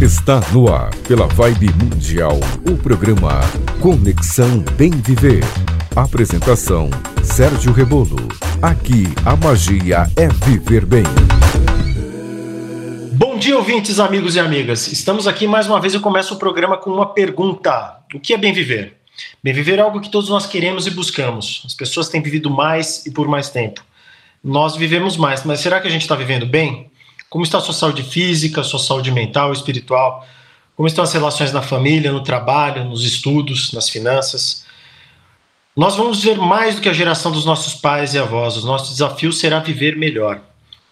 Está no ar, pela Vibe Mundial, o programa Conexão Bem Viver. Apresentação: Sérgio Rebolo. Aqui a magia é viver bem. Bom dia, ouvintes, amigos e amigas. Estamos aqui mais uma vez. Eu começo o programa com uma pergunta: O que é bem viver? Bem viver é algo que todos nós queremos e buscamos. As pessoas têm vivido mais e por mais tempo. Nós vivemos mais, mas será que a gente está vivendo bem? Como está a sua saúde física, sua saúde mental, espiritual? Como estão as relações na família, no trabalho, nos estudos, nas finanças? Nós vamos ver mais do que a geração dos nossos pais e avós. O nosso desafio será viver melhor.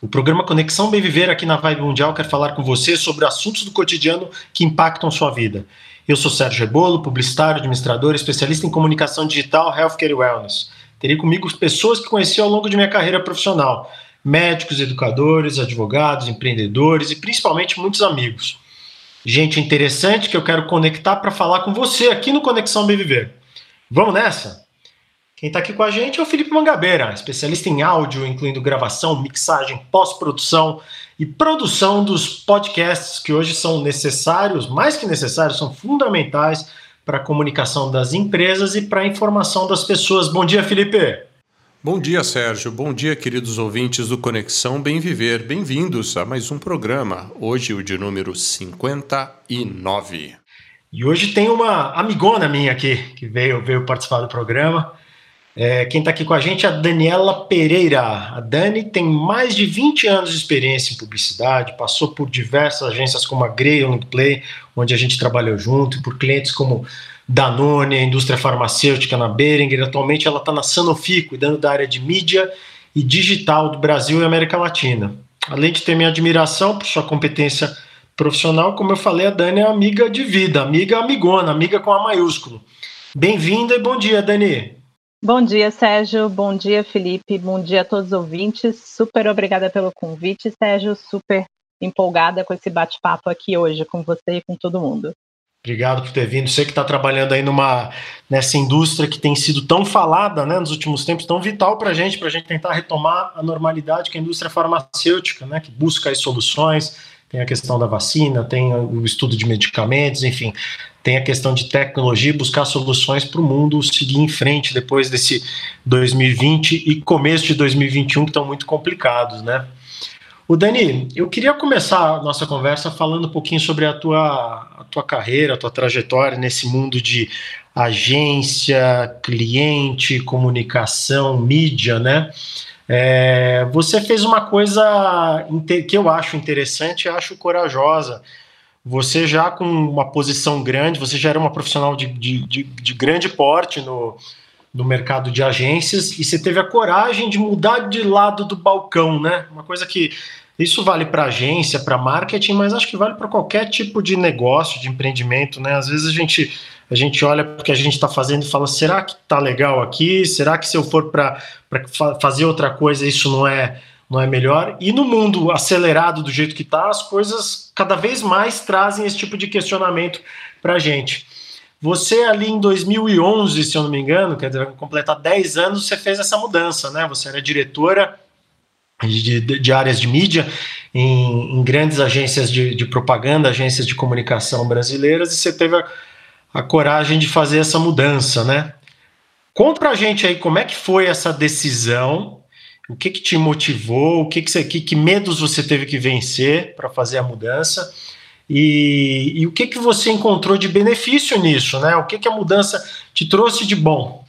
O programa Conexão Bem Viver aqui na Vibe Mundial quer falar com você sobre assuntos do cotidiano que impactam sua vida. Eu sou Sérgio Rebolo, publicitário, administrador, especialista em comunicação digital, healthcare e wellness. Terei comigo pessoas que conheci ao longo de minha carreira profissional, médicos, educadores, advogados, empreendedores e principalmente muitos amigos. Gente interessante que eu quero conectar para falar com você aqui no Conexão Bem Viver. Vamos nessa? Quem está aqui com a gente é o Felipe Mangabeira, especialista em áudio, incluindo gravação, mixagem, pós-produção e produção dos podcasts que hoje são necessários, mais que necessários, são fundamentais para a comunicação das empresas e para a informação das pessoas. Bom dia, Felipe. Bom dia, Sérgio. Bom dia, queridos ouvintes do Conexão Bem Viver. Bem-vindos a mais um programa, hoje o de número 59. E hoje tem uma amigona minha aqui que veio, veio participar do programa. É, quem está aqui com a gente é a Daniela Pereira. A Dani tem mais de 20 anos de experiência em publicidade, passou por diversas agências como a Grey Play, onde a gente trabalhou junto, por clientes como Danone, a indústria farmacêutica na Beringer. Atualmente ela está na Sanofi, cuidando da área de mídia e digital do Brasil e América Latina. Além de ter minha admiração por sua competência profissional, como eu falei, a Dani é amiga de vida, amiga amigona, amiga com A maiúsculo. Bem-vinda e bom dia, Dani. Bom dia, Sérgio. Bom dia, Felipe. Bom dia a todos os ouvintes. Super obrigada pelo convite, Sérgio. Super empolgada com esse bate-papo aqui hoje com você e com todo mundo. Obrigado por ter vindo. Você que está trabalhando aí numa nessa indústria que tem sido tão falada, né, nos últimos tempos, tão vital para a gente, para a gente tentar retomar a normalidade que é a indústria farmacêutica, né, que busca as soluções. Tem a questão da vacina, tem o estudo de medicamentos, enfim, tem a questão de tecnologia, buscar soluções para o mundo seguir em frente depois desse 2020 e começo de 2021 que estão muito complicados, né? O Dani, eu queria começar a nossa conversa falando um pouquinho sobre a tua, a tua carreira, a tua trajetória nesse mundo de agência, cliente, comunicação, mídia, né? É, você fez uma coisa que eu acho interessante, acho corajosa. Você já com uma posição grande, você já era uma profissional de, de, de, de grande porte no, no mercado de agências e você teve a coragem de mudar de lado do balcão, né? Uma coisa que isso vale para agência, para marketing, mas acho que vale para qualquer tipo de negócio, de empreendimento, né? Às vezes a gente a gente olha o que a gente está fazendo e fala: será que está legal aqui? Será que se eu for para fa fazer outra coisa isso não é não é melhor? E no mundo acelerado do jeito que está, as coisas cada vez mais trazem esse tipo de questionamento para a gente. Você ali em 2011, se eu não me engano, quer dizer, vai completar 10 anos, você fez essa mudança, né? Você era diretora de, de, de áreas de mídia em, em grandes agências de, de, propaganda, agências de comunicação brasileiras, e você teve a, a coragem de fazer essa mudança, né? Conta pra gente aí como é que foi essa decisão, o que que te motivou, o que que, você, que, que medos você teve que vencer para fazer a mudança e, e, o que, que você encontrou de benefício nisso, né? O que, que a mudança te trouxe de bom?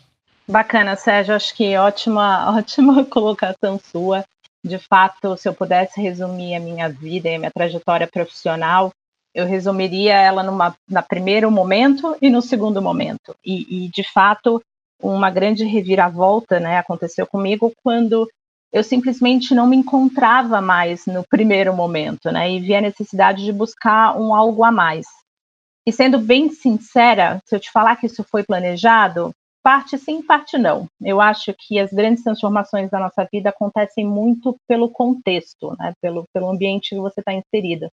Bacana, Sérgio. Acho que ótima, ótima colocação sua. De fato, se eu pudesse resumir a minha vida e a minha trajetória profissional, eu resumiria ela numa, na primeiro momento e no segundo momento. E, e de fato, uma grande reviravolta, né, aconteceu comigo quando eu simplesmente não me encontrava mais no primeiro momento, né? E vi a necessidade de buscar um algo a mais. E sendo bem sincera, se eu te falar que isso foi planejado, parte sim, parte não. Eu acho que as grandes transformações da nossa vida acontecem muito pelo contexto, né? Pelo, pelo ambiente que você está inserida.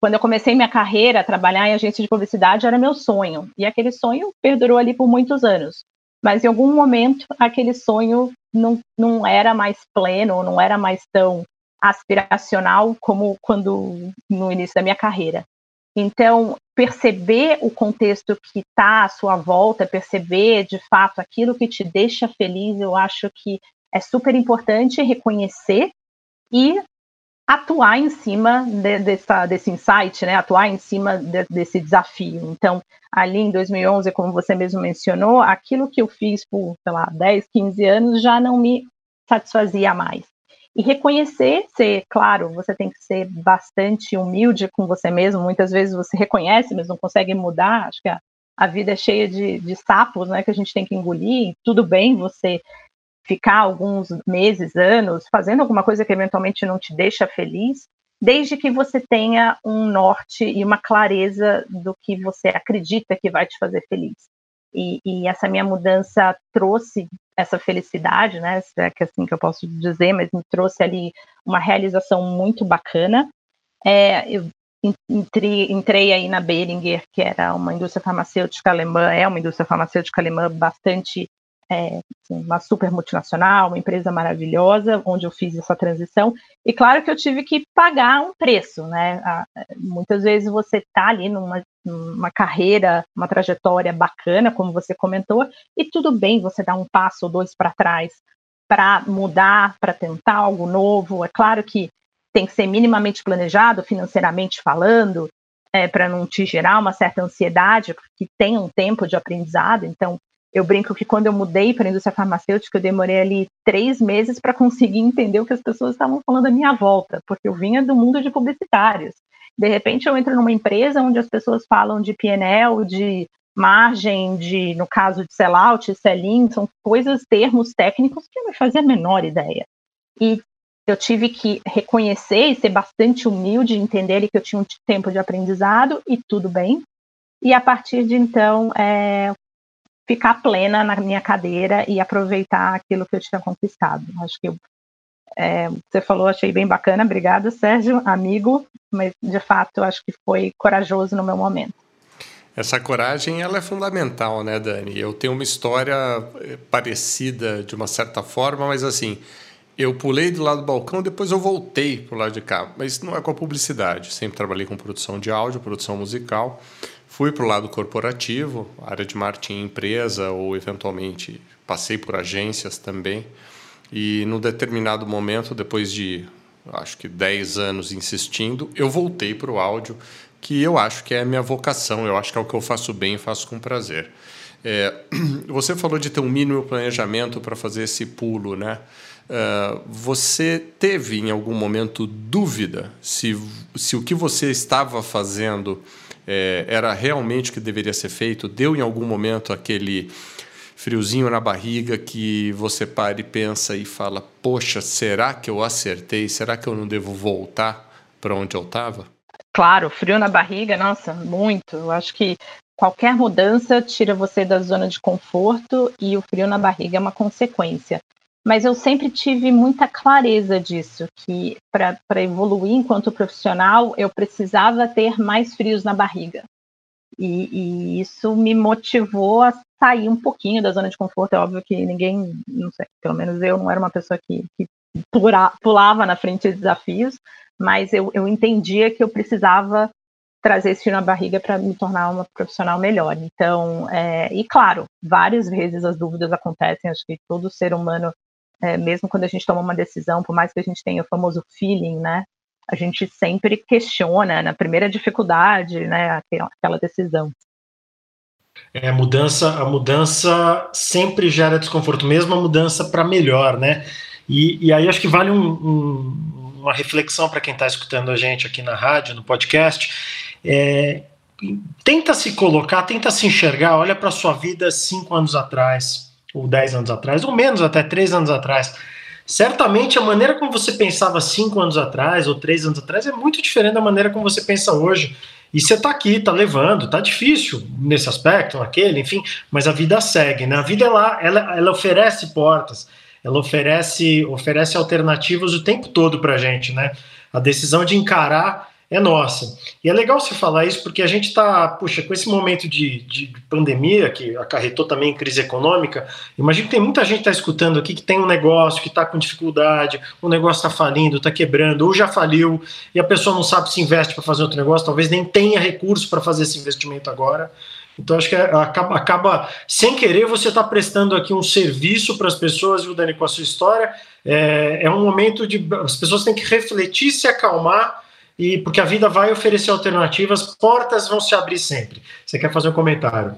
Quando eu comecei minha carreira trabalhar em agência de publicidade, era meu sonho. E aquele sonho perdurou ali por muitos anos mas em algum momento aquele sonho não, não era mais pleno, não era mais tão aspiracional como quando no início da minha carreira. Então, perceber o contexto que está à sua volta, perceber de fato aquilo que te deixa feliz, eu acho que é super importante reconhecer e atuar em cima de, dessa, desse insight, né? atuar em cima de, desse desafio. Então, ali em 2011, como você mesmo mencionou, aquilo que eu fiz por, sei lá, 10, 15 anos já não me satisfazia mais. E reconhecer, ser, claro, você tem que ser bastante humilde com você mesmo. Muitas vezes você reconhece, mas não consegue mudar. Acho que a, a vida é cheia de, de sapos, né, que a gente tem que engolir. Tudo bem você ficar alguns meses, anos, fazendo alguma coisa que eventualmente não te deixa feliz, desde que você tenha um norte e uma clareza do que você acredita que vai te fazer feliz. E, e, essa minha mudança trouxe essa felicidade, né? É que é assim que eu posso dizer, mas me trouxe ali uma realização muito bacana. É, eu entrei, entrei aí na Beringer, que era uma indústria farmacêutica alemã, é uma indústria farmacêutica alemã bastante é, assim, uma super multinacional, uma empresa maravilhosa, onde eu fiz essa transição. E claro que eu tive que pagar um preço, né? muitas vezes você está ali numa, numa carreira, uma trajetória bacana, como você comentou, e tudo bem você dar um passo ou dois para trás para mudar, para tentar algo novo. É claro que tem que ser minimamente planejado, financeiramente falando, é, para não te gerar uma certa ansiedade, porque tem um tempo de aprendizado. Então, eu brinco que quando eu mudei para a indústria farmacêutica, eu demorei ali três meses para conseguir entender o que as pessoas estavam falando à minha volta, porque eu vinha do mundo de publicitários. De repente, eu entro numa empresa onde as pessoas falam de PNL, de margem, de, no caso de sellout, sell-in, são coisas, termos técnicos que eu não fazia a menor ideia. E eu tive que reconhecer e ser bastante humilde, entender que eu tinha um tempo de aprendizado e tudo bem. E a partir de então, é, ficar plena na minha cadeira e aproveitar aquilo que eu tinha conquistado. Acho que eu, é, você falou, achei bem bacana. Obrigada, Sérgio, amigo. Mas de fato, acho que foi corajoso no meu momento. Essa coragem ela é fundamental, né, Dani? Eu tenho uma história eh, parecida de uma certa forma, mas assim, eu pulei do lado do balcão, depois eu voltei para o lado de cá. Mas não é com a publicidade. Sempre trabalhei com produção de áudio, produção musical. Fui para o lado corporativo, área de marketing em empresa, ou eventualmente passei por agências também. E num determinado momento, depois de acho que 10 anos insistindo, eu voltei para o áudio, que eu acho que é a minha vocação, eu acho que é o que eu faço bem e faço com prazer. É, você falou de ter um mínimo planejamento para fazer esse pulo, né? Uh, você teve em algum momento dúvida se, se o que você estava fazendo é, era realmente o que deveria ser feito? Deu em algum momento aquele friozinho na barriga que você para e pensa e fala: Poxa, será que eu acertei? Será que eu não devo voltar para onde eu estava? Claro, frio na barriga, nossa, muito. Eu acho que qualquer mudança tira você da zona de conforto e o frio na barriga é uma consequência mas eu sempre tive muita clareza disso, que para evoluir enquanto profissional eu precisava ter mais frios na barriga. E, e, isso me motivou a sair um pouquinho da zona de conforto. É óbvio que ninguém, não sei, pelo menos eu não era uma pessoa que, que pulava na frente de desafios, mas eu, eu entendia que eu precisava trazer esse frio na barriga para me tornar uma profissional melhor. Então, é, e claro, várias vezes as dúvidas acontecem, acho que todo ser humano é, mesmo quando a gente toma uma decisão, por mais que a gente tenha o famoso feeling, né, a gente sempre questiona na primeira dificuldade, né, aquela decisão. É, a mudança, a mudança sempre gera desconforto, mesmo a mudança para melhor, né? E, e, aí acho que vale um, um, uma reflexão para quem está escutando a gente aqui na rádio, no podcast. É, tenta se colocar, tenta se enxergar, olha para sua vida cinco anos atrás, ou 10 anos atrás, ou menos, até 3 anos atrás. Certamente a maneira como você pensava 5 anos atrás ou 3 anos atrás é muito diferente da maneira como você pensa hoje. E você está aqui, está levando, está difícil nesse aspecto, naquele, enfim, mas a vida segue, né? A vida ela, ela, ela oferece portas, ela oferece, oferece alternativas o tempo todo para gente, né? A decisão de encarar é nossa. E é legal você falar isso porque a gente está, puxa, com esse momento de, de, pandemia que acarretou também crise econômica, imagino que tem muita gente que está escutando aqui que tem um negócio que está com dificuldade, o negócio está falindo, está quebrando, ou já faliu, e a pessoa não sabe se investe para fazer outro negócio, talvez nem tenha recurso para fazer esse investimento agora. Então, acho que é, acaba, acaba sem querer, você está prestando aqui um serviço para as pessoas, viu, Dani, com a sua história. É, é um momento de. As pessoas têm que refletir, se acalmar e porque a vida vai oferecer alternativas, portas vão se abrir sempre. Você quer fazer um comentário?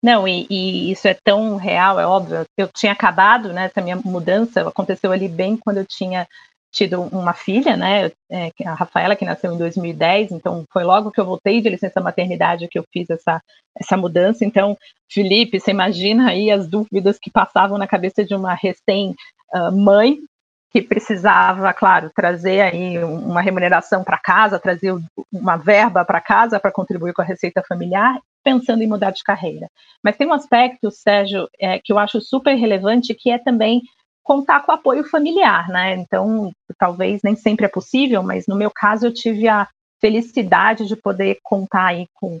Não, e, e, isso é tão real, é óbvio. Eu tinha acabado, né? Essa minha mudança aconteceu ali bem quando eu tinha tido uma filha, né? É, a Rafaela, que nasceu em 2010, então foi logo que eu voltei de licença maternidade que eu fiz essa, essa mudança. Então, Felipe, você imagina aí as dúvidas que passavam na cabeça de uma recém-mãe, que precisava, claro, trazer aí uma remuneração para casa, trazer uma verba para casa para contribuir com a receita familiar, pensando em mudar de carreira. Mas tem um aspecto, Sérgio, é, que eu acho super relevante, que é também contar com apoio familiar, né? Então, talvez nem sempre é possível, mas no meu caso eu tive a felicidade de poder contar aí com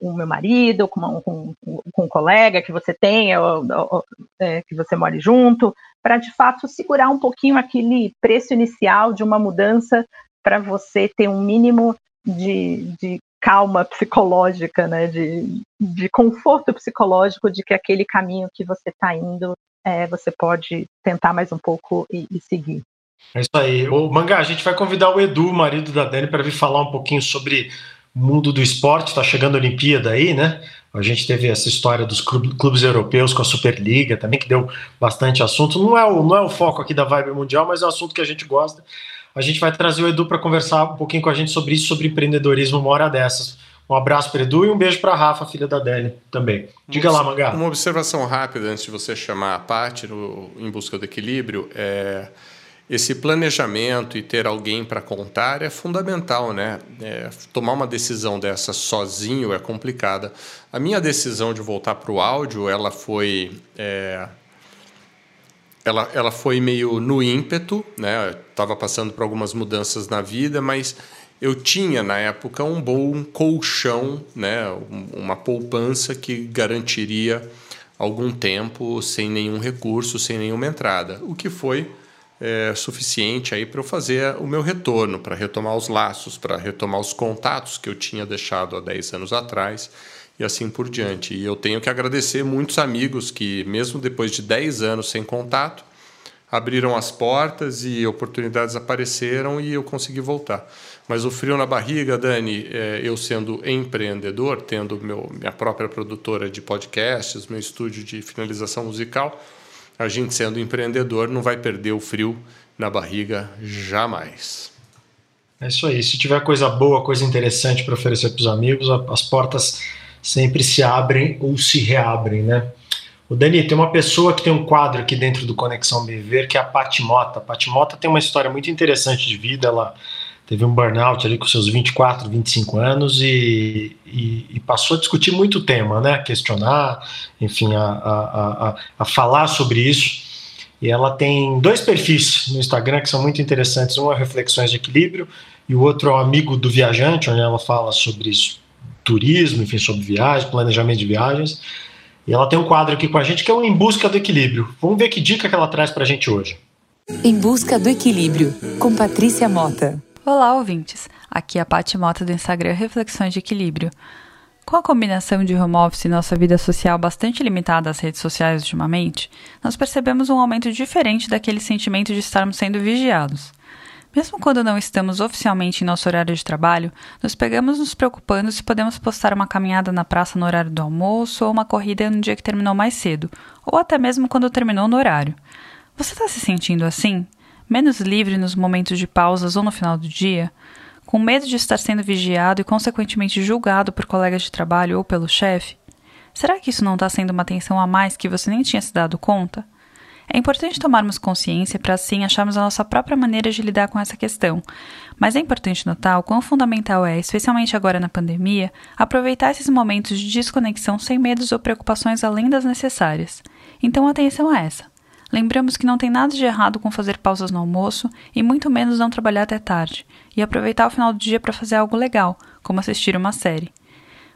o meu marido, com, uma, com, com, um colega que você tenha, ou, ou, é, que você more junto, para de fato segurar um pouquinho aquele preço inicial de uma mudança para você ter um mínimo de, de calma psicológica, né, de, de conforto psicológico de que aquele caminho que você está indo, é, você pode tentar mais um pouco e, e seguir. É isso aí. O Mangá, a gente vai convidar o Edu, marido da Dani, para vir falar um pouquinho sobre mundo do esporte, está chegando a Olimpíada aí, né? A gente teve essa história dos clubes europeus com a Superliga também, que deu bastante assunto. Não é o, não é o foco aqui da Vibe Mundial, mas é um assunto que a gente gosta. A gente vai trazer o Edu para conversar um pouquinho com a gente sobre isso, sobre empreendedorismo uma hora dessas. Um abraço para Edu e um beijo para Rafa, filha da Deli, também. Diga lá, Mangá. Uma observação rápida antes de você chamar a parte no, em busca do equilíbrio. É esse planejamento e ter alguém para contar é fundamental, né? É, tomar uma decisão dessa sozinho é complicada. A minha decisão de voltar para o áudio, ela foi, é, ela, ela foi meio no ímpeto, né? Estava passando por algumas mudanças na vida, mas eu tinha na época um bom colchão, né? Uma poupança que garantiria algum tempo sem nenhum recurso, sem nenhuma entrada, o que foi é, suficiente aí para eu fazer o meu retorno, para retomar os laços, para retomar os contatos que eu tinha deixado há 10 anos atrás e assim por diante. E eu tenho que agradecer muitos amigos que, mesmo depois de 10 anos sem contato, abriram as portas e oportunidades apareceram e eu consegui voltar. Mas o frio na barriga, Dani, é, eu sendo empreendedor, tendo meu, minha própria produtora de podcasts, meu estúdio de finalização musical, a gente sendo empreendedor não vai perder o frio na barriga jamais. É isso aí. Se tiver coisa boa, coisa interessante para oferecer para os amigos, as portas sempre se abrem ou se reabrem, né? O Dani, tem uma pessoa que tem um quadro aqui dentro do Conexão Viver, que é a Patimota. A Patimota tem uma história muito interessante de vida. Ela teve um burnout ali com seus 24, 25 anos e, e, e passou a discutir muito o tema, né? Questionar, enfim, a, a, a, a, falar sobre isso. E ela tem dois perfis no Instagram que são muito interessantes. Um é Reflexões de Equilíbrio e o outro é o Amigo do Viajante, onde ela fala sobre isso, turismo, enfim, sobre viagens, planejamento de viagens. E ela tem um quadro aqui com a gente que é o Em Busca do Equilíbrio. Vamos ver que dica que ela traz para a gente hoje. Em Busca do Equilíbrio, com Patrícia Mota. Olá, ouvintes! Aqui é a Paty Mota do Instagram Reflexões de Equilíbrio. Com a combinação de home office e nossa vida social bastante limitada às redes sociais ultimamente, nós percebemos um aumento diferente daquele sentimento de estarmos sendo vigiados. Mesmo quando não estamos oficialmente em nosso horário de trabalho, nos pegamos nos preocupando se podemos postar uma caminhada na praça no horário do almoço ou uma corrida no dia que terminou mais cedo, ou até mesmo quando terminou no horário. Você está se sentindo assim? Menos livre nos momentos de pausas ou no final do dia, com medo de estar sendo vigiado e consequentemente julgado por colegas de trabalho ou pelo chefe? Será que isso não está sendo uma atenção a mais que você nem tinha se dado conta? É importante tomarmos consciência para assim acharmos a nossa própria maneira de lidar com essa questão, mas é importante notar o quão fundamental é, especialmente agora na pandemia, aproveitar esses momentos de desconexão sem medos ou preocupações além das necessárias. Então, atenção a essa. Lembramos que não tem nada de errado com fazer pausas no almoço e muito menos não trabalhar até tarde, e aproveitar o final do dia para fazer algo legal, como assistir uma série.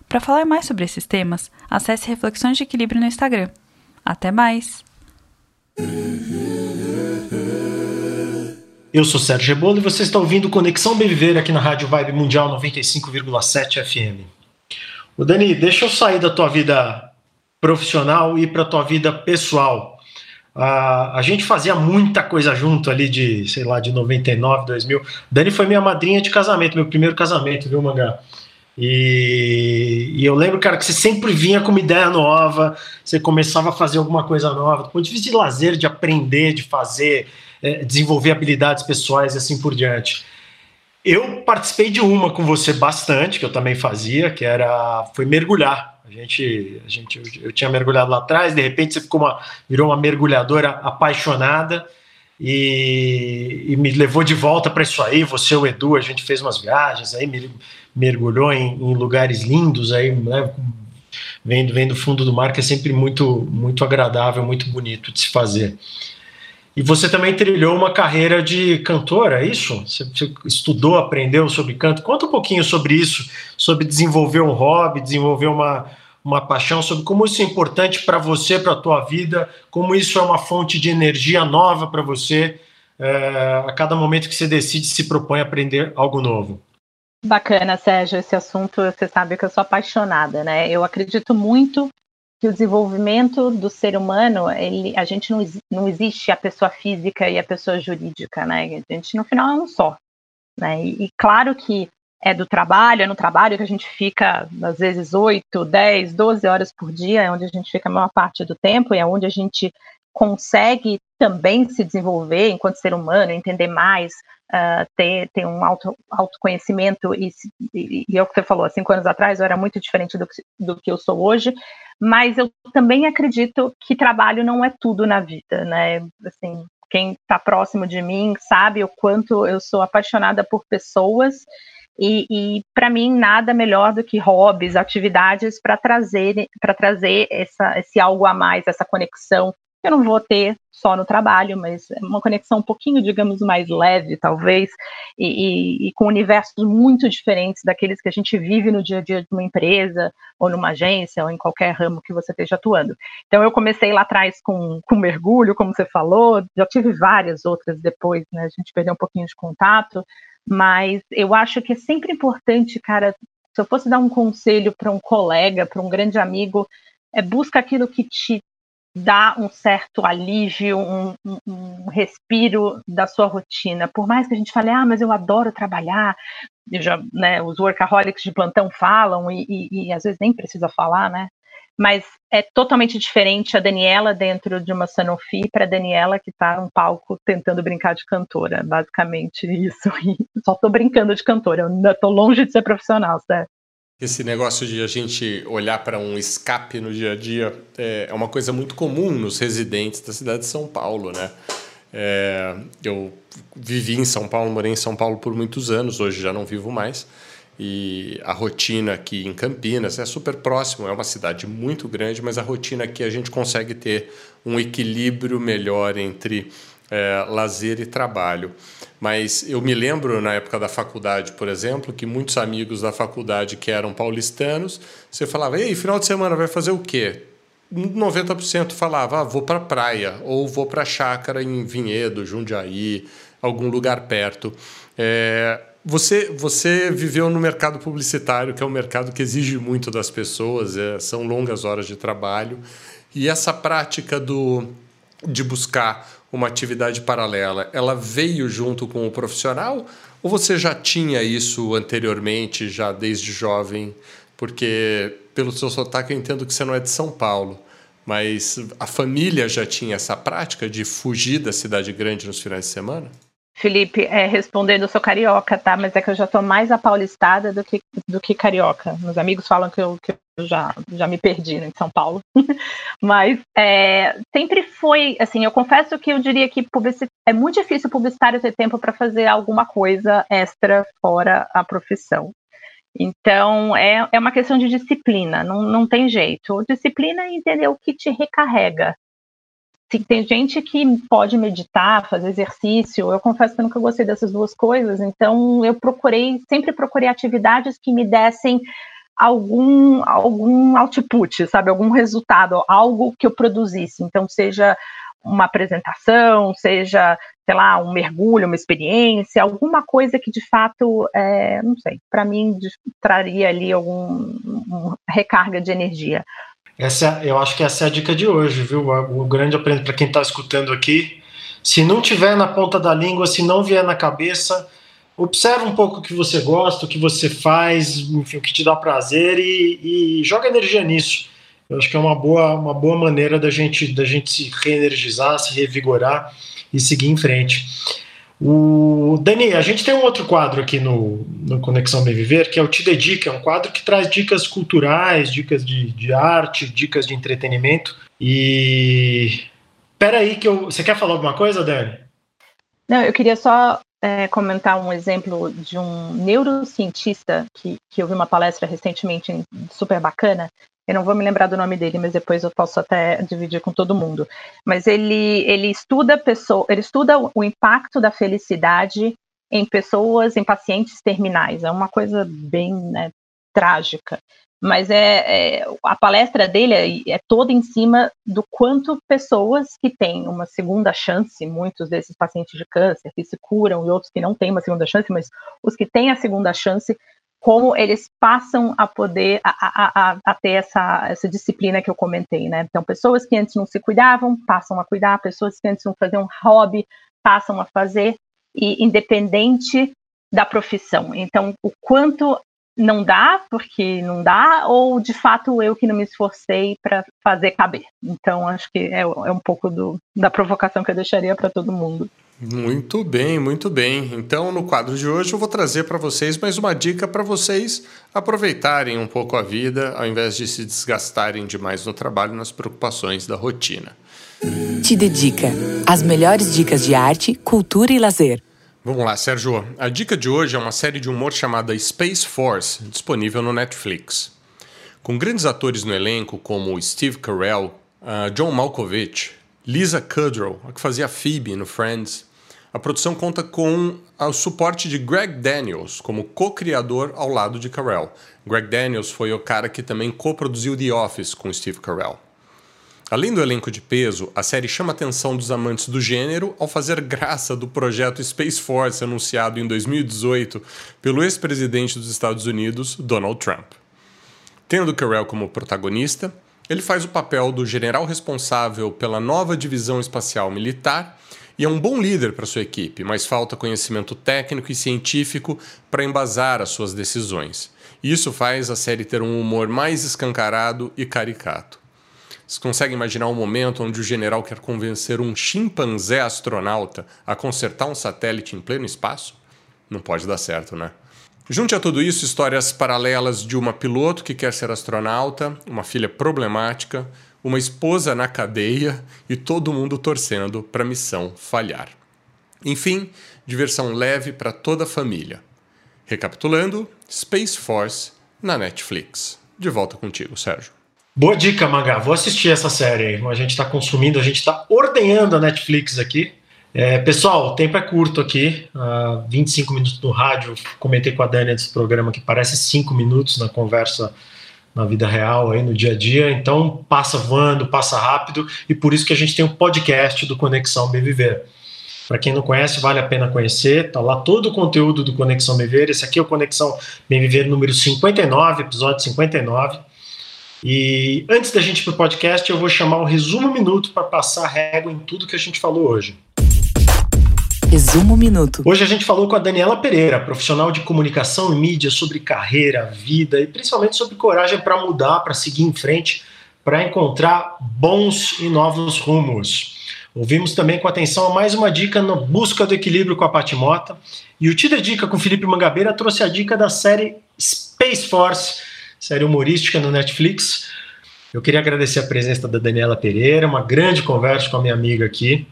Para falar mais sobre esses temas, acesse Reflexões de Equilíbrio no Instagram. Até mais! Eu sou Sérgio Rebolo e você está ouvindo Conexão Bem Viver aqui na Rádio Vibe Mundial 95,7 FM. O Dani, deixa eu sair da tua vida profissional e para tua vida pessoal. Uh, a gente fazia muita coisa junto ali de, sei lá, de 99, 2000. Dani foi minha madrinha de casamento, meu primeiro casamento, viu, Mangá? E, e, eu lembro, cara, que você sempre vinha com uma ideia nova, você começava a fazer alguma coisa nova, do ponto de vista de lazer, de aprender, de fazer, é, desenvolver habilidades pessoais e assim por diante. Eu participei de uma com você bastante, que eu também fazia, que era foi mergulhar. Gente, a gente, eu, eu tinha mergulhado lá atrás, de repente você ficou uma, virou uma mergulhadora apaixonada e, e me levou de volta para isso aí. Você, o Edu, a gente fez umas viagens aí, me, mergulhou em, em lugares lindos aí, né, vendo, vendo o fundo do mar, que é sempre muito, muito agradável, muito bonito de se fazer. E você também trilhou uma carreira de cantora, é isso? Você, estudou, aprendeu sobre canto. Conta um pouquinho sobre isso, sobre desenvolver um hobby, desenvolver uma, uma paixão, sobre como isso é importante para você, para a tua vida, como isso é uma fonte de energia nova para você é, a cada momento que você decide se propõe a aprender algo novo. Bacana, Sérgio, esse assunto, você sabe que eu sou apaixonada, né? Eu acredito muito que o desenvolvimento do ser humano, ele, a gente não, não existe a pessoa física e a pessoa jurídica, né? A gente, no final, é um só. Né? E, e claro que é do trabalho, é no trabalho que a gente fica, às vezes, 8, 10, 12 horas por dia, é onde a gente fica a maior parte do tempo, e é onde a gente consegue também se desenvolver enquanto ser humano, entender mais, uh, ter, ter um auto, autoconhecimento, e, e, e é o que você falou, há cinco anos atrás eu era muito diferente do, do que eu sou hoje, mas eu também acredito que trabalho não é tudo na vida, né? Assim, quem está próximo de mim sabe o quanto eu sou apaixonada por pessoas e, e para mim nada melhor do que hobbies, atividades para trazer para trazer essa, esse algo a mais, essa conexão eu não vou ter só no trabalho, mas é uma conexão um pouquinho, digamos, mais leve, talvez, e, e, e, com universos muito diferentes daqueles que a gente vive no dia a dia de uma empresa, ou numa agência, ou em qualquer ramo que você esteja atuando. Então, eu comecei lá atrás com, com mergulho, como você falou, já tive várias outras depois, né? A gente perdeu um pouquinho de contato, mas eu acho que é sempre importante, cara, se eu fosse dar um conselho para um colega, para um grande amigo, é busca aquilo que te dá um certo alívio, um, um, um, respiro da sua rotina. Por mais que a gente fale, ah, mas eu adoro trabalhar, já, né, os workaholics de plantão falam e, e, e, às vezes nem precisa falar, né? Mas é totalmente diferente a Daniela dentro de uma Sanofi para a Daniela que está num palco tentando brincar de cantora, basicamente isso. E só estou brincando de cantora, eu estou longe de ser profissional, certo? Esse negócio de a gente olhar para um escape no dia a dia é, é uma coisa muito comum nos residentes da cidade de São Paulo, né? É, eu vivi em São Paulo, morei em São Paulo por muitos anos, hoje já não vivo mais. E a rotina aqui em Campinas é super próximo, é uma cidade muito grande, mas a rotina aqui a gente consegue ter um equilíbrio melhor entre é, lazer e trabalho. Mas eu me lembro na época da faculdade, por exemplo, que muitos amigos da faculdade que eram paulistanos, você falava, ei, final de semana vai fazer o quê? 90% falava, ah, vou para a praia, ou vou para a chácara em Vinhedo, Jundiaí, algum lugar perto. É, você, você viveu no mercado publicitário, que é um mercado que exige muito das pessoas, é, são longas horas de trabalho, e essa prática do, de buscar uma atividade paralela, ela veio junto com o profissional ou você já tinha isso anteriormente, já desde jovem? Porque pelo seu sotaque eu entendo que você não é de São Paulo, mas a família já tinha essa prática de fugir da cidade grande nos finais de semana? Felipe, é, respondendo, eu sou carioca, tá? Mas é que eu já tô mais apaulistada do que, do que carioca. Meus amigos falam que eu, que eu já, já me perdi né, em São Paulo. Mas é, sempre foi, assim, eu confesso que eu diria que é muito difícil publicitário ter tempo para fazer alguma coisa extra fora a profissão. Então, é, é uma questão de disciplina, não, não tem jeito. Disciplina é entender o que te recarrega, tem gente que pode meditar, fazer exercício. Eu confesso que eu nunca gostei dessas duas coisas, então eu procurei, sempre procurei atividades que me dessem algum algum output, sabe, algum resultado, algo que eu produzisse. Então seja uma apresentação, seja, sei lá, um mergulho, uma experiência, alguma coisa que de fato, é, não sei, para mim traria ali algum um recarga de energia. Essa, eu acho que essa é a dica de hoje, viu? O grande aprendizado para quem está escutando aqui. Se não tiver na ponta da língua, se não vier na cabeça, observa um pouco o que você gosta, o que você faz, enfim, o que te dá prazer e, e joga energia nisso. Eu acho que é uma boa, uma boa maneira da gente, da gente se reenergizar, se revigorar e seguir em frente. O Dani, a gente tem um outro quadro aqui no, no Conexão Bem Viver, que é o Te Dedica, é um quadro que traz dicas culturais, dicas de, de arte, dicas de entretenimento. E peraí que eu. Você quer falar alguma coisa, Dani? Não, eu queria só é, comentar um exemplo de um neurocientista que, que eu vi uma palestra recentemente super bacana, eu não vou me lembrar do nome dele, mas depois eu posso até dividir com todo mundo. Mas ele, ele estuda pessoa, ele estuda o impacto da felicidade em pessoas, em pacientes terminais. É uma coisa bem né, trágica. Mas é, é, a palestra dele é, é toda em cima do quanto pessoas que têm uma segunda chance, muitos desses pacientes de câncer que se curam e outros que não têm uma segunda chance, mas os que têm a segunda chance como eles passam a poder a, a, a, ter essa, essa disciplina que eu comentei, né? Então, pessoas que antes não se cuidavam passam a cuidar, pessoas que antes não faziam hobby passam a fazer, e independente da profissão. Então, o quanto não dá, porque não dá, ou de fato eu que não me esforcei para fazer caber. Então, acho que é, é um pouco do, da provocação que eu deixaria para todo mundo. Muito bem, muito bem. Então, no quadro de hoje, eu vou trazer para vocês mais uma dica para vocês aproveitarem um pouco a vida, ao invés de se desgastarem demais no trabalho nas preocupações da rotina. Te dedica as melhores dicas de arte, cultura e lazer. Vamos lá, Sérgio. A dica de hoje é uma série de humor chamada Space Force, disponível no Netflix. Com grandes atores no elenco como Steve Carell, uh, John Malkovich, Lisa Kudrow, a que fazia Phoebe no Friends, a produção conta com o suporte de Greg Daniels como co-criador ao lado de Carell. Greg Daniels foi o cara que também co-produziu The Office com Steve Carell. Além do elenco de peso, a série chama a atenção dos amantes do gênero ao fazer graça do projeto Space Force anunciado em 2018 pelo ex-presidente dos Estados Unidos, Donald Trump. Tendo Carell como protagonista, ele faz o papel do general responsável pela nova divisão espacial militar e é um bom líder para sua equipe, mas falta conhecimento técnico e científico para embasar as suas decisões. Isso faz a série ter um humor mais escancarado e caricato. Você consegue imaginar um momento onde o general quer convencer um chimpanzé astronauta a consertar um satélite em pleno espaço? Não pode dar certo, né? Junte a tudo isso histórias paralelas de uma piloto que quer ser astronauta, uma filha problemática, uma esposa na cadeia e todo mundo torcendo para a missão falhar. Enfim, diversão leve para toda a família. Recapitulando, Space Force na Netflix. De volta contigo, Sérgio. Boa dica, Mangá. Vou assistir essa série. A gente está consumindo, a gente está ordenhando a Netflix aqui. É, pessoal, o tempo é curto aqui, uh, 25 minutos no rádio. Comentei com a Dani desse programa que parece 5 minutos na conversa na vida real, aí no dia a dia. Então, passa voando, passa rápido, e por isso que a gente tem o um podcast do Conexão Bem Viver. Para quem não conhece, vale a pena conhecer. Tá lá todo o conteúdo do Conexão Bem Viver. Esse aqui é o Conexão Bem Viver número 59, episódio 59. E antes da gente ir para o podcast, eu vou chamar o resumo minuto para passar régua em tudo que a gente falou hoje. Resumo Minuto. Hoje a gente falou com a Daniela Pereira, profissional de comunicação e mídia, sobre carreira, vida e principalmente sobre coragem para mudar, para seguir em frente, para encontrar bons e novos rumos. Ouvimos também com atenção mais uma dica no Busca do Equilíbrio com a Patimota. E o Tida Dica com Felipe Mangabeira trouxe a dica da série Space Force, série humorística no Netflix. Eu queria agradecer a presença da Daniela Pereira, uma grande conversa com a minha amiga aqui.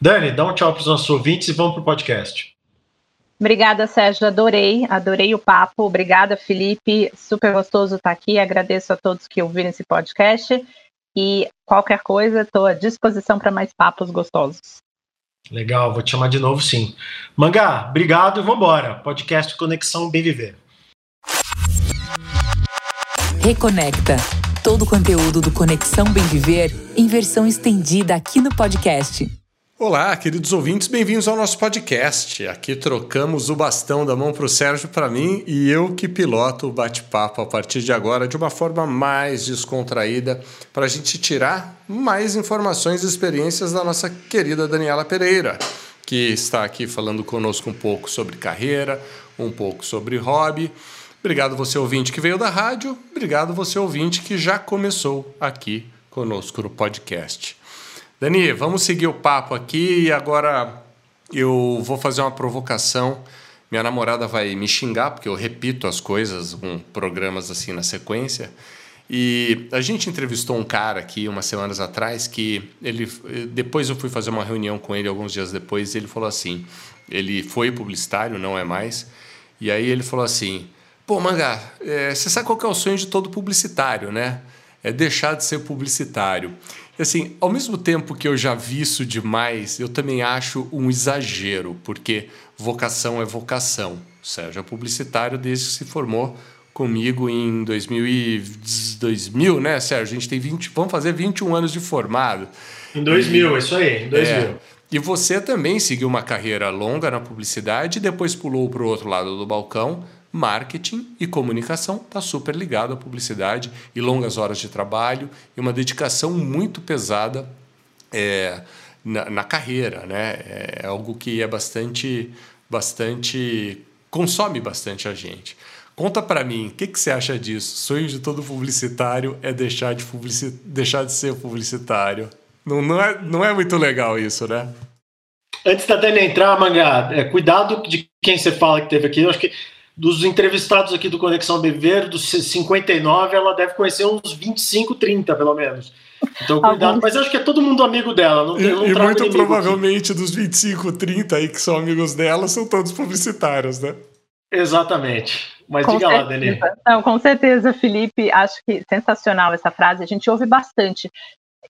Dani, dá um tchau para os nossos ouvintes e vamos para o podcast. Obrigada, Sérgio. Adorei, adorei o papo. Obrigada, Felipe. Super gostoso estar aqui. Agradeço a todos que ouviram esse podcast. E qualquer coisa, estou à disposição para mais papos gostosos. Legal, vou te chamar de novo sim. Mangá, obrigado e vambora. Podcast Conexão Bem Viver. Reconecta. Todo o conteúdo do Conexão Bem Viver em versão estendida aqui no podcast. Olá, queridos ouvintes, bem-vindos ao nosso podcast. Aqui trocamos o bastão da mão para o Sérgio para mim e eu que piloto o bate-papo a partir de agora de uma forma mais descontraída para a gente tirar mais informações e experiências da nossa querida Daniela Pereira, que está aqui falando conosco um pouco sobre carreira, um pouco sobre hobby. Obrigado você ouvinte que veio da rádio, obrigado você ouvinte que já começou aqui conosco no podcast. Dani, vamos seguir o papo aqui e agora eu vou fazer uma provocação. Minha namorada vai me xingar porque eu repito as coisas com programas assim na sequência. E a gente entrevistou um cara aqui umas semanas atrás que ele depois eu fui fazer uma reunião com ele alguns dias depois e ele falou assim, ele foi publicitário, não é mais. E aí ele falou assim: "Pô, Mangá, é, você sabe qual é o sonho de todo publicitário, né? É deixar de ser publicitário." Assim, ao mesmo tempo que eu já vi isso demais, eu também acho um exagero, porque vocação é vocação. O Sérgio é publicitário desde que se formou comigo em 2000, e, 2000 né, Sérgio? A gente tem 20, vamos fazer 21 anos de formado. Em 2000, e, isso aí, em 2000. É, e você também seguiu uma carreira longa na publicidade e depois pulou para o outro lado do balcão, marketing e comunicação está super ligado à publicidade e longas horas de trabalho e uma dedicação muito pesada é, na, na, carreira, né? É algo que é bastante, bastante consome bastante a gente. Conta para mim, o que, que você acha disso? Sonho de todo publicitário é deixar de, publici deixar de ser publicitário. Não, não, é, não é muito legal isso, né? Antes da Dani entrar, Mangá, é, cuidado de quem você fala que teve aqui. Eu acho que dos entrevistados aqui do Conexão Beber, dos 59, ela deve conhecer uns 25, 30, pelo menos. Então, cuidado. Mas acho que é todo mundo amigo dela. Não tem, não e, e muito provavelmente aqui. dos 25, 30 aí que são amigos dela, são todos publicitários, né? Exatamente. Mas com diga certeza. lá, Dani. Não, com certeza, Felipe. Acho que sensacional essa frase. A gente ouve bastante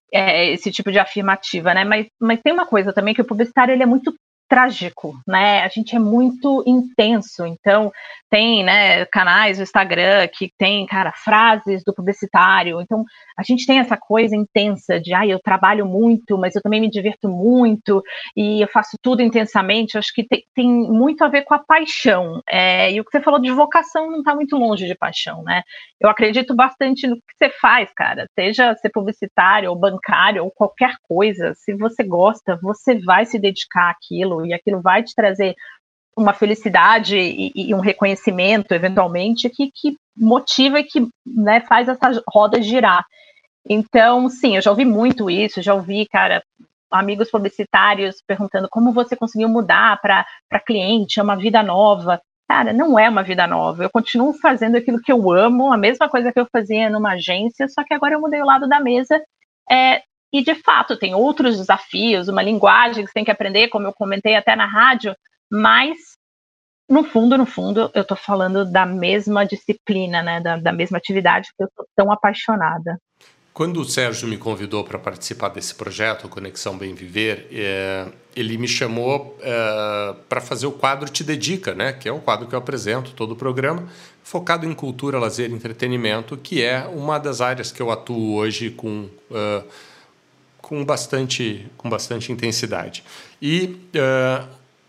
é, esse tipo de afirmativa, né? Mas, mas tem uma coisa também que o publicitário ele é muito trágico, né? A gente é muito intenso, então tem, né, canais do Instagram que tem, cara, frases do publicitário. Então a gente tem essa coisa intensa de, ah, eu trabalho muito, mas eu também me diverto muito e eu faço tudo intensamente. Eu acho que tem, tem, muito a ver com a paixão. É, e o que você falou de vocação não está muito longe de paixão, né? Eu acredito bastante no que você faz, cara. Seja ser publicitário ou bancário ou qualquer coisa, se você gosta, você vai se dedicar àquilo e aquilo vai te trazer uma felicidade e, e um reconhecimento, eventualmente, que, que motiva e que né, faz essa roda girar. Então, sim, eu já ouvi muito isso, já ouvi, cara, amigos publicitários perguntando como você conseguiu mudar para cliente, é uma vida nova. Cara, não é uma vida nova. Eu continuo fazendo aquilo que eu amo, a mesma coisa que eu fazia numa agência, só que agora eu mudei o lado da mesa é, e de fato tem outros desafios, uma linguagem que você tem que aprender, como eu comentei até na rádio, mas no fundo, no fundo, eu estou falando da mesma disciplina, né, da, da mesma atividade que eu estou tão apaixonada. Quando o Sérgio me convidou para participar desse projeto, Conexão Bem Viver, é, ele me chamou é, para fazer o quadro Te Dedica, né? que é o quadro que eu apresento todo o programa, focado em cultura, lazer e entretenimento, que é uma das áreas que eu atuo hoje com. Uh, com bastante, com bastante intensidade. E uh,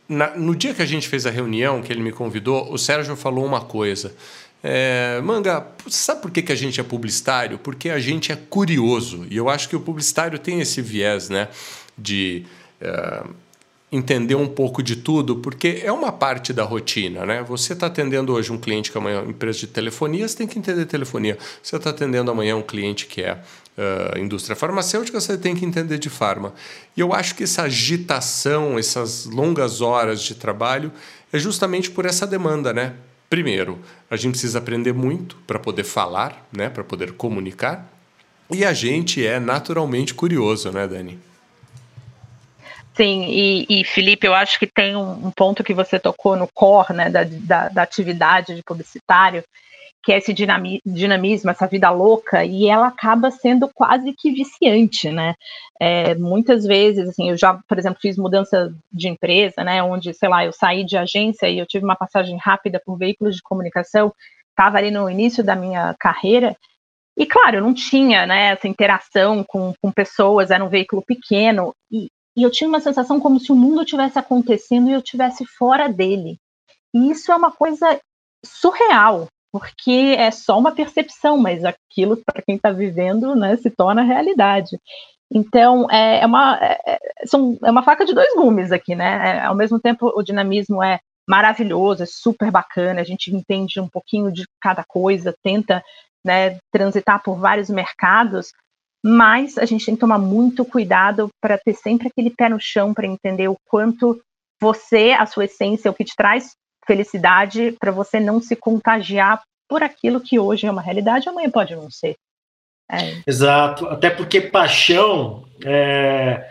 na, no dia que a gente fez a reunião, que ele me convidou, o Sérgio falou uma coisa. É, Manga, sabe por que, que a gente é publicitário? Porque a gente é curioso. E eu acho que o publicitário tem esse viés né, de é, entender um pouco de tudo, porque é uma parte da rotina. Né? Você está atendendo hoje um cliente que é uma empresa de telefonia, você tem que entender telefonia. Você está atendendo amanhã um cliente que é uh, indústria farmacêutica, você tem que entender de farma. E eu acho que essa agitação, essas longas horas de trabalho, é justamente por essa demanda, né? Primeiro, a gente precisa aprender muito para poder falar, né? Para poder comunicar. E a gente é naturalmente curioso, né, Dani? Sim, e, e, Felipe, eu acho que tem um, um, ponto que você tocou no core né, da, da, da atividade de publicitário, que é esse dinamismo, essa vida louca, e ela acaba sendo quase que viciante, né? É, muitas vezes, assim, eu já, por exemplo, fiz mudança de empresa, né? Onde, sei lá, eu saí de agência e eu tive uma passagem rápida por veículos de comunicação, estava ali no início da minha carreira, e claro, eu não tinha né, essa interação com, com pessoas, era um veículo pequeno, e, e eu tinha uma sensação como se o mundo tivesse acontecendo e eu estivesse fora dele. E isso é uma coisa surreal, porque é só uma percepção, mas aquilo, para quem está vivendo, né, se torna realidade. Então, é, é uma, é, é, são, é uma faca de dois gumes aqui, né? É, ao mesmo tempo, o dinamismo é maravilhoso, é super bacana, a gente entende um pouquinho de cada coisa, tenta né, transitar por vários mercados, mas a gente tem que tomar muito cuidado para ter sempre aquele pé no chão para entender o quanto você, a sua essência, o que te traz felicidade para você não se contagiar por aquilo que hoje é uma realidade, amanhã pode não ser. É. Exato, até porque paixão é...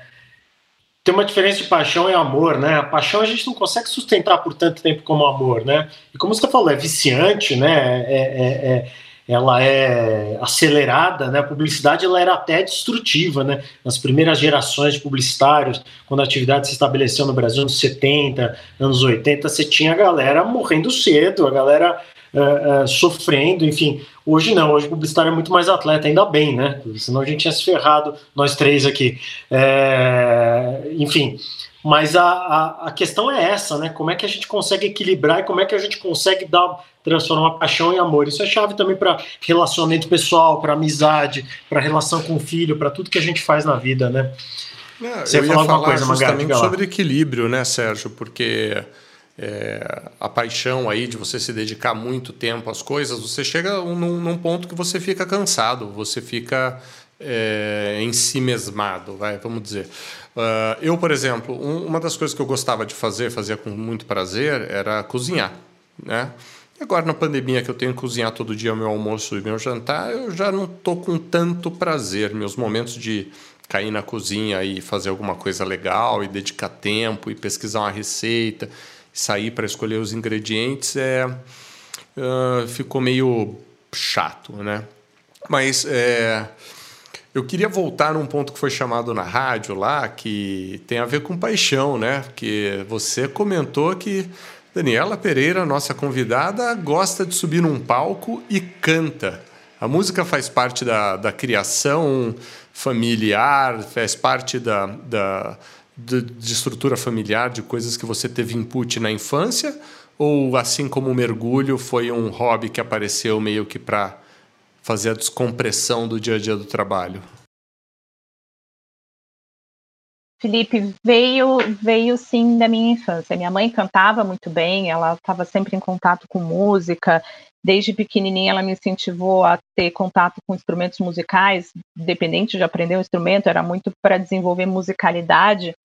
tem uma diferença de paixão e amor, né? A paixão a gente não consegue sustentar por tanto tempo como amor, né? E como você falou, é viciante, né? É, é, é ela é acelerada, né? A publicidade ela era até destrutiva, né? Nas primeiras gerações de publicitários, quando a atividade se estabeleceu no Brasil nos 70, anos 80, você tinha a galera morrendo cedo, a galera uh, uh, sofrendo, enfim. Hoje não, hoje o publicitário é muito mais atleta, ainda bem, né? Senão a gente tinha se ferrado, nós três aqui. É, enfim, mas a, a, a, questão é essa, né? Como é que a gente consegue equilibrar e como é que a gente consegue dar, transformar paixão em amor? Isso é chave também para relacionamento pessoal, para amizade, para relação com o filho, para tudo que a gente faz na vida, né? Não, Você eu ia falar coisa, justamente sobre equilíbrio, né, Sérgio? Porque é, a paixão aí de você se dedicar muito tempo às coisas, você chega num, num ponto que você fica cansado, você fica é, em si mesmado, vai, vamos dizer. Uh, eu, por exemplo, um, uma das coisas que eu gostava de fazer, fazia com muito prazer, era cozinhar, né? E agora na pandemia que eu tenho que cozinhar todo dia o meu almoço e meu jantar, eu já não tô com tanto prazer. Meus momentos de cair na cozinha e fazer alguma coisa legal e dedicar tempo e pesquisar uma receita, sair para escolher os ingredientes, é, uh, ficou meio chato, né? Mas é, eu queria voltar num ponto que foi chamado na rádio lá, que tem a ver com paixão, né? Que você comentou que Daniela Pereira, nossa convidada, gosta de subir num palco e canta. A música faz parte da, da criação familiar, faz parte da, da, de, de estrutura familiar, de coisas que você teve input na infância? Ou, assim como o mergulho, foi um hobby que apareceu meio que para fazer a descompressão do dia a dia do trabalho? Felipe, veio, veio sim da minha infância. Minha mãe cantava muito bem, ela estava sempre em contato com música. Desde pequenininha, ela me incentivou a ter contato com instrumentos musicais, independente de aprender um instrumento, era muito para desenvolver musicalidade.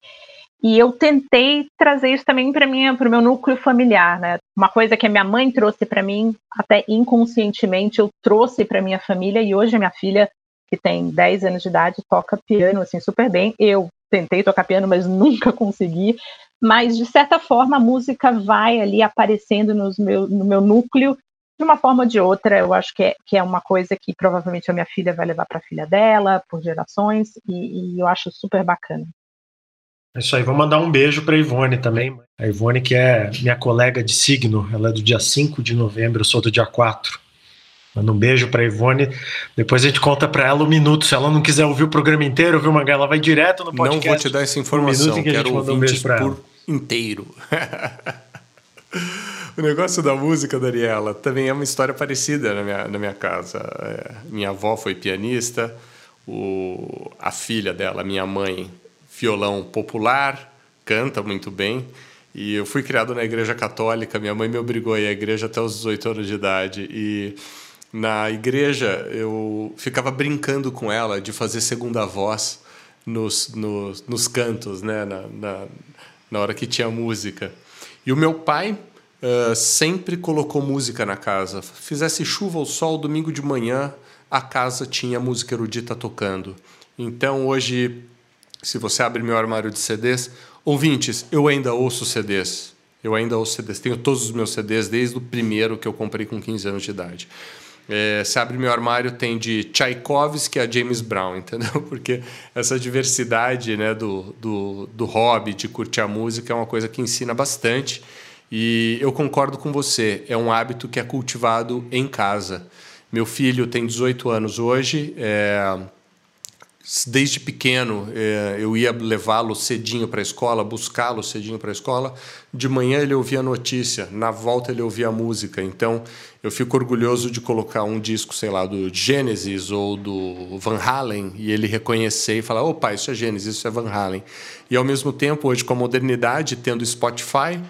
E eu tentei trazer isso também para o meu núcleo familiar, né? Uma coisa que a minha mãe trouxe para mim, até inconscientemente, eu trouxe para minha família e hoje a minha filha, que tem 10 anos de idade, toca piano assim super bem. Eu tentei tocar piano, mas nunca consegui. Mas de certa forma a música vai ali aparecendo nos meu, no meu núcleo de uma forma ou de outra. Eu acho que é, que é uma coisa que provavelmente a minha filha vai levar para a filha dela por gerações e, e eu acho super bacana. É isso aí, vou mandar um beijo para Ivone também. A Ivone, que é minha colega de signo, ela é do dia 5 de novembro, eu sou do dia 4. Manda um beijo para Ivone. Depois a gente conta para ela um minuto. Se ela não quiser ouvir o programa inteiro, viu, Manga? Ela vai direto no podcast. Não vou te dar essa informação. Um que Quero ouvir um beijo por ela. inteiro. o negócio da música, Daniela, também é uma história parecida na minha, na minha casa. É, minha avó foi pianista, o, a filha dela, minha mãe, violão popular, canta muito bem. E eu fui criado na igreja católica, minha mãe me obrigou a ir à igreja até os 18 anos de idade. E na igreja eu ficava brincando com ela de fazer segunda voz nos, nos, nos cantos, né? Na, na, na, hora que tinha música. E o meu pai uh, sempre colocou música na casa. Fizesse chuva ou sol, domingo de manhã, a casa tinha música erudita tocando. Então hoje se você abre meu armário de CDs, ouvintes, eu ainda ouço CDs. Eu ainda ouço CDs, tenho todos os meus CDs desde o primeiro que eu comprei com 15 anos de idade. É, se abre meu armário, tem de Tchaikovsky a James Brown, entendeu? Porque essa diversidade né, do, do, do hobby, de curtir a música, é uma coisa que ensina bastante. E eu concordo com você, é um hábito que é cultivado em casa. Meu filho tem 18 anos hoje, é, desde pequeno é, eu ia levá-lo cedinho para a escola, buscá-lo cedinho para a escola. De manhã ele ouvia a notícia, na volta ele ouvia a música. Então eu fico orgulhoso de colocar um disco, sei lá, do Genesis ou do Van Halen e ele reconhecer e falar: opa, isso é Genesis, isso é Van Halen. E ao mesmo tempo, hoje com a modernidade, tendo Spotify.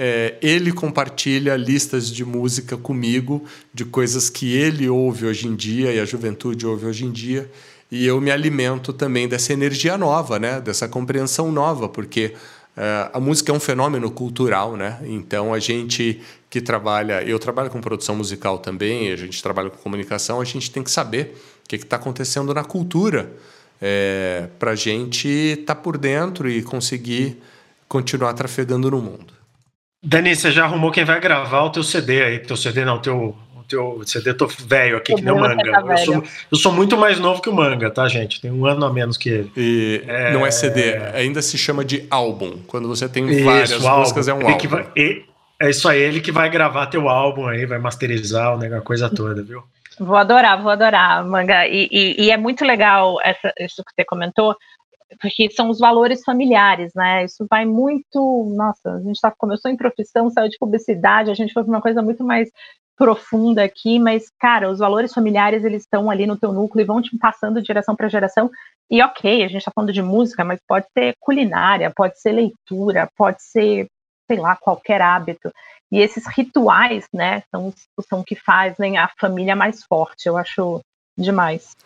É, ele compartilha listas de música comigo, de coisas que ele ouve hoje em dia e a juventude ouve hoje em dia e eu me alimento também dessa energia nova, né? dessa compreensão nova, porque uh, a música é um fenômeno cultural, né? Então a gente que trabalha, eu trabalho com produção musical também, a gente trabalha com comunicação, a gente tem que saber o que está acontecendo na cultura é, para a gente estar tá por dentro e conseguir continuar trafegando no mundo. Dani, você já arrumou quem vai gravar o teu CD aí, teu CD não, teu teu CD, tô velho aqui, que nem o manga. Tá eu, sou, eu, sou, muito mais novo que o manga, tá, gente? Tem um ano a menos que ele. E é... não é CD, ainda se chama de álbum. Quando você tem isso, várias músicas, é um ele álbum. Vai, é isso aí, ele que vai gravar teu álbum aí, vai masterizar o a coisa toda, viu? Vou adorar, vou adorar, Manga. E, e, e é muito legal essa, isso que você comentou, porque são os valores familiares, né? Isso vai muito. Nossa, a gente tá, começou em profissão, saiu de publicidade, a gente foi para uma coisa muito mais profunda aqui, mas, cara, os valores familiares, eles estão ali no teu núcleo e vão te passando de geração para geração. E ok, a gente está falando de música, mas pode ser culinária, pode ser leitura, pode ser, sei lá, qualquer hábito. E esses rituais, né, são, são que fazem a família mais forte. Eu acho demais.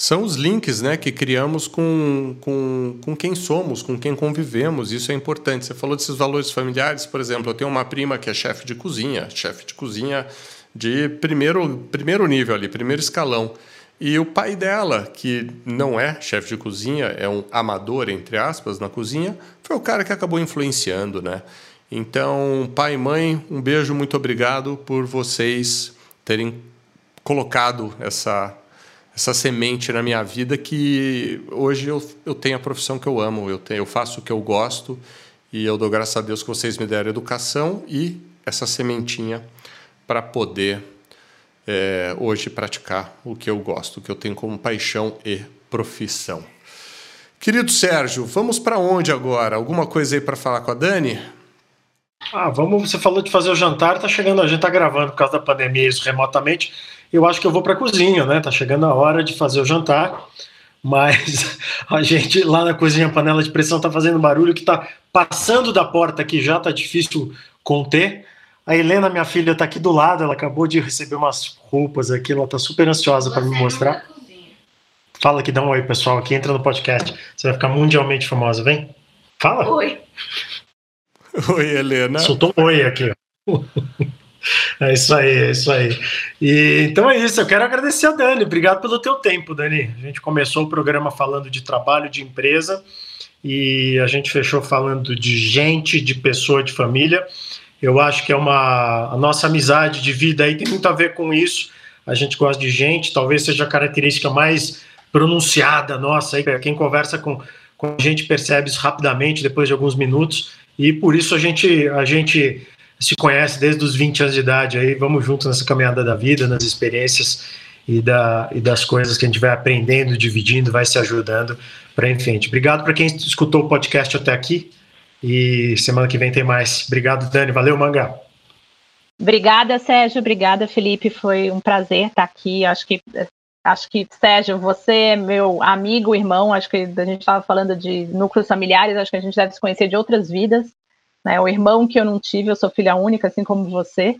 São os links né, que criamos com, com, com quem somos, com quem convivemos. Isso é importante. Você falou desses valores familiares, por exemplo. Eu tenho uma prima que é chefe de cozinha, chefe de cozinha de primeiro, primeiro nível ali, primeiro escalão. E o pai dela, que não é chefe de cozinha, é um amador, entre aspas, na cozinha, foi o cara que acabou influenciando, né? Então, pai e mãe, um beijo, muito obrigado por vocês terem colocado essa essa semente na minha vida que hoje eu, eu tenho a profissão que eu amo, eu, tenho, eu faço o que eu gosto e eu dou graças a Deus que vocês me deram educação e essa sementinha para poder é, hoje praticar o que eu gosto, o que eu tenho como paixão e profissão. Querido Sérgio, vamos para onde agora? Alguma coisa aí para falar com a Dani? Ah, vamos. Você falou de fazer o jantar, tá chegando, a gente tá gravando por causa da pandemia isso remotamente eu acho que eu vou para a cozinha, né? Tá chegando a hora de fazer o jantar, mas a gente lá na cozinha, a panela de pressão tá fazendo barulho que tá passando da porta aqui já, tá difícil conter. A Helena, minha filha, tá aqui do lado, ela acabou de receber umas roupas aqui, ela tá super ansiosa para me mostrar. Fala aqui, dá um oi, pessoal, aqui entra no podcast. Você vai ficar mundialmente famosa, vem. Fala. Oi. Oi, Helena. Soltou um oi aqui, ó. É isso aí, é isso aí. E, então é isso, eu quero agradecer a Dani. Obrigado pelo teu tempo, Dani. A gente começou o programa falando de trabalho, de empresa, e a gente fechou falando de gente, de pessoa, de família. Eu acho que é uma. A nossa amizade de vida aí tem muito a ver com isso. A gente gosta de gente, talvez seja a característica mais pronunciada nossa. Aí, quem conversa com, com a gente percebe isso rapidamente, depois de alguns minutos. E por isso a gente, a gente se conhece desde os 20 anos de idade, aí vamos juntos nessa caminhada da vida, nas experiências e, da, e das coisas que a gente vai aprendendo, dividindo, vai se ajudando para em frente. Obrigado para quem escutou o podcast até aqui e semana que vem tem mais. Obrigado, Dani. Valeu, Manga. Obrigada, Sérgio. Obrigada, Felipe. Foi um prazer estar aqui. Acho que acho que Sérgio, você é meu amigo, irmão. Acho que a gente estava falando de núcleos familiares. Acho que a gente deve se conhecer de outras vidas né? O irmão que eu não tive, eu sou filha única, assim como você,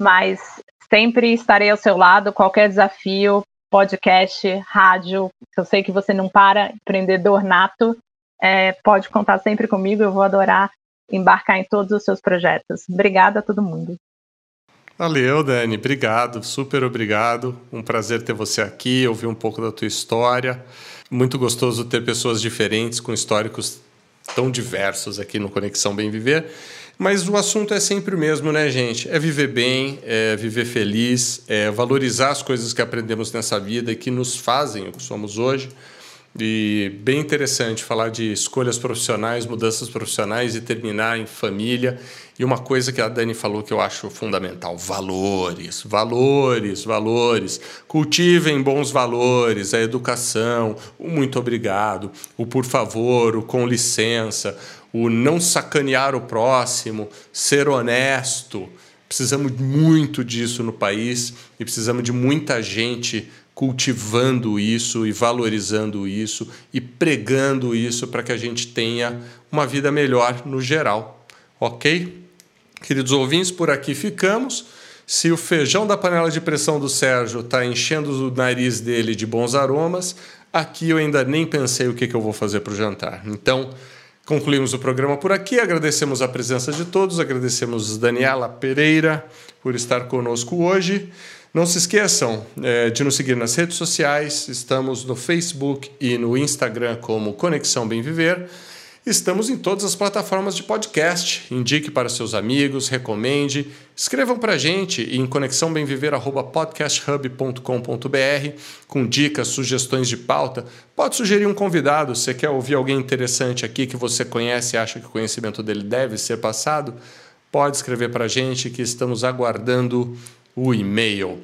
mas sempre estarei ao seu lado, qualquer desafio, podcast, rádio, eu sei que você não para, empreendedor nato, é, pode contar sempre comigo, eu vou adorar embarcar em todos os seus projetos. Obrigada a todo mundo. Valeu, Dani. Obrigado, super obrigado. Um prazer ter você aqui, ouvir um pouco da tua história. Muito gostoso ter pessoas diferentes com históricos tão diversos aqui no Conexão Bem Viver. Mas o assunto é sempre o mesmo, né, gente? É viver bem, é viver feliz, é valorizar as coisas que aprendemos nessa vida e que nos fazem o que somos hoje. E bem interessante falar de escolhas profissionais, mudanças profissionais e terminar em família. E uma coisa que a Dani falou que eu acho fundamental: valores, valores, valores. Cultivem bons valores, a educação, o muito obrigado, o por favor, o com licença, o não sacanear o próximo, ser honesto. Precisamos muito disso no país e precisamos de muita gente cultivando isso e valorizando isso e pregando isso para que a gente tenha uma vida melhor no geral. Ok? Queridos ouvintes, por aqui ficamos. Se o feijão da panela de pressão do Sérgio está enchendo o nariz dele de bons aromas, aqui eu ainda nem pensei o que, que eu vou fazer para o jantar. Então, concluímos o programa por aqui. Agradecemos a presença de todos, agradecemos Daniela Pereira por estar conosco hoje. Não se esqueçam é, de nos seguir nas redes sociais. Estamos no Facebook e no Instagram como Conexão Bem Viver. Estamos em todas as plataformas de podcast. Indique para seus amigos, recomende. Escrevam para a gente em conexãobemviver.podcasthub.com.br com dicas, sugestões de pauta. Pode sugerir um convidado. Se quer ouvir alguém interessante aqui que você conhece e acha que o conhecimento dele deve ser passado, pode escrever para a gente que estamos aguardando o e-mail.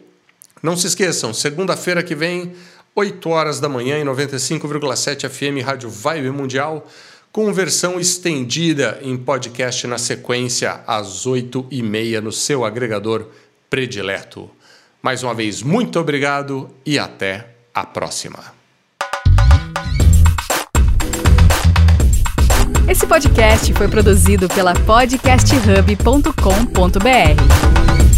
Não se esqueçam, segunda-feira que vem, 8 horas da manhã, em 95,7 FM Rádio Vibe Mundial, com versão estendida em podcast na sequência, às 8 e meia no seu agregador predileto. Mais uma vez, muito obrigado e até a próxima. Esse podcast foi produzido pela podcasthub.com.br.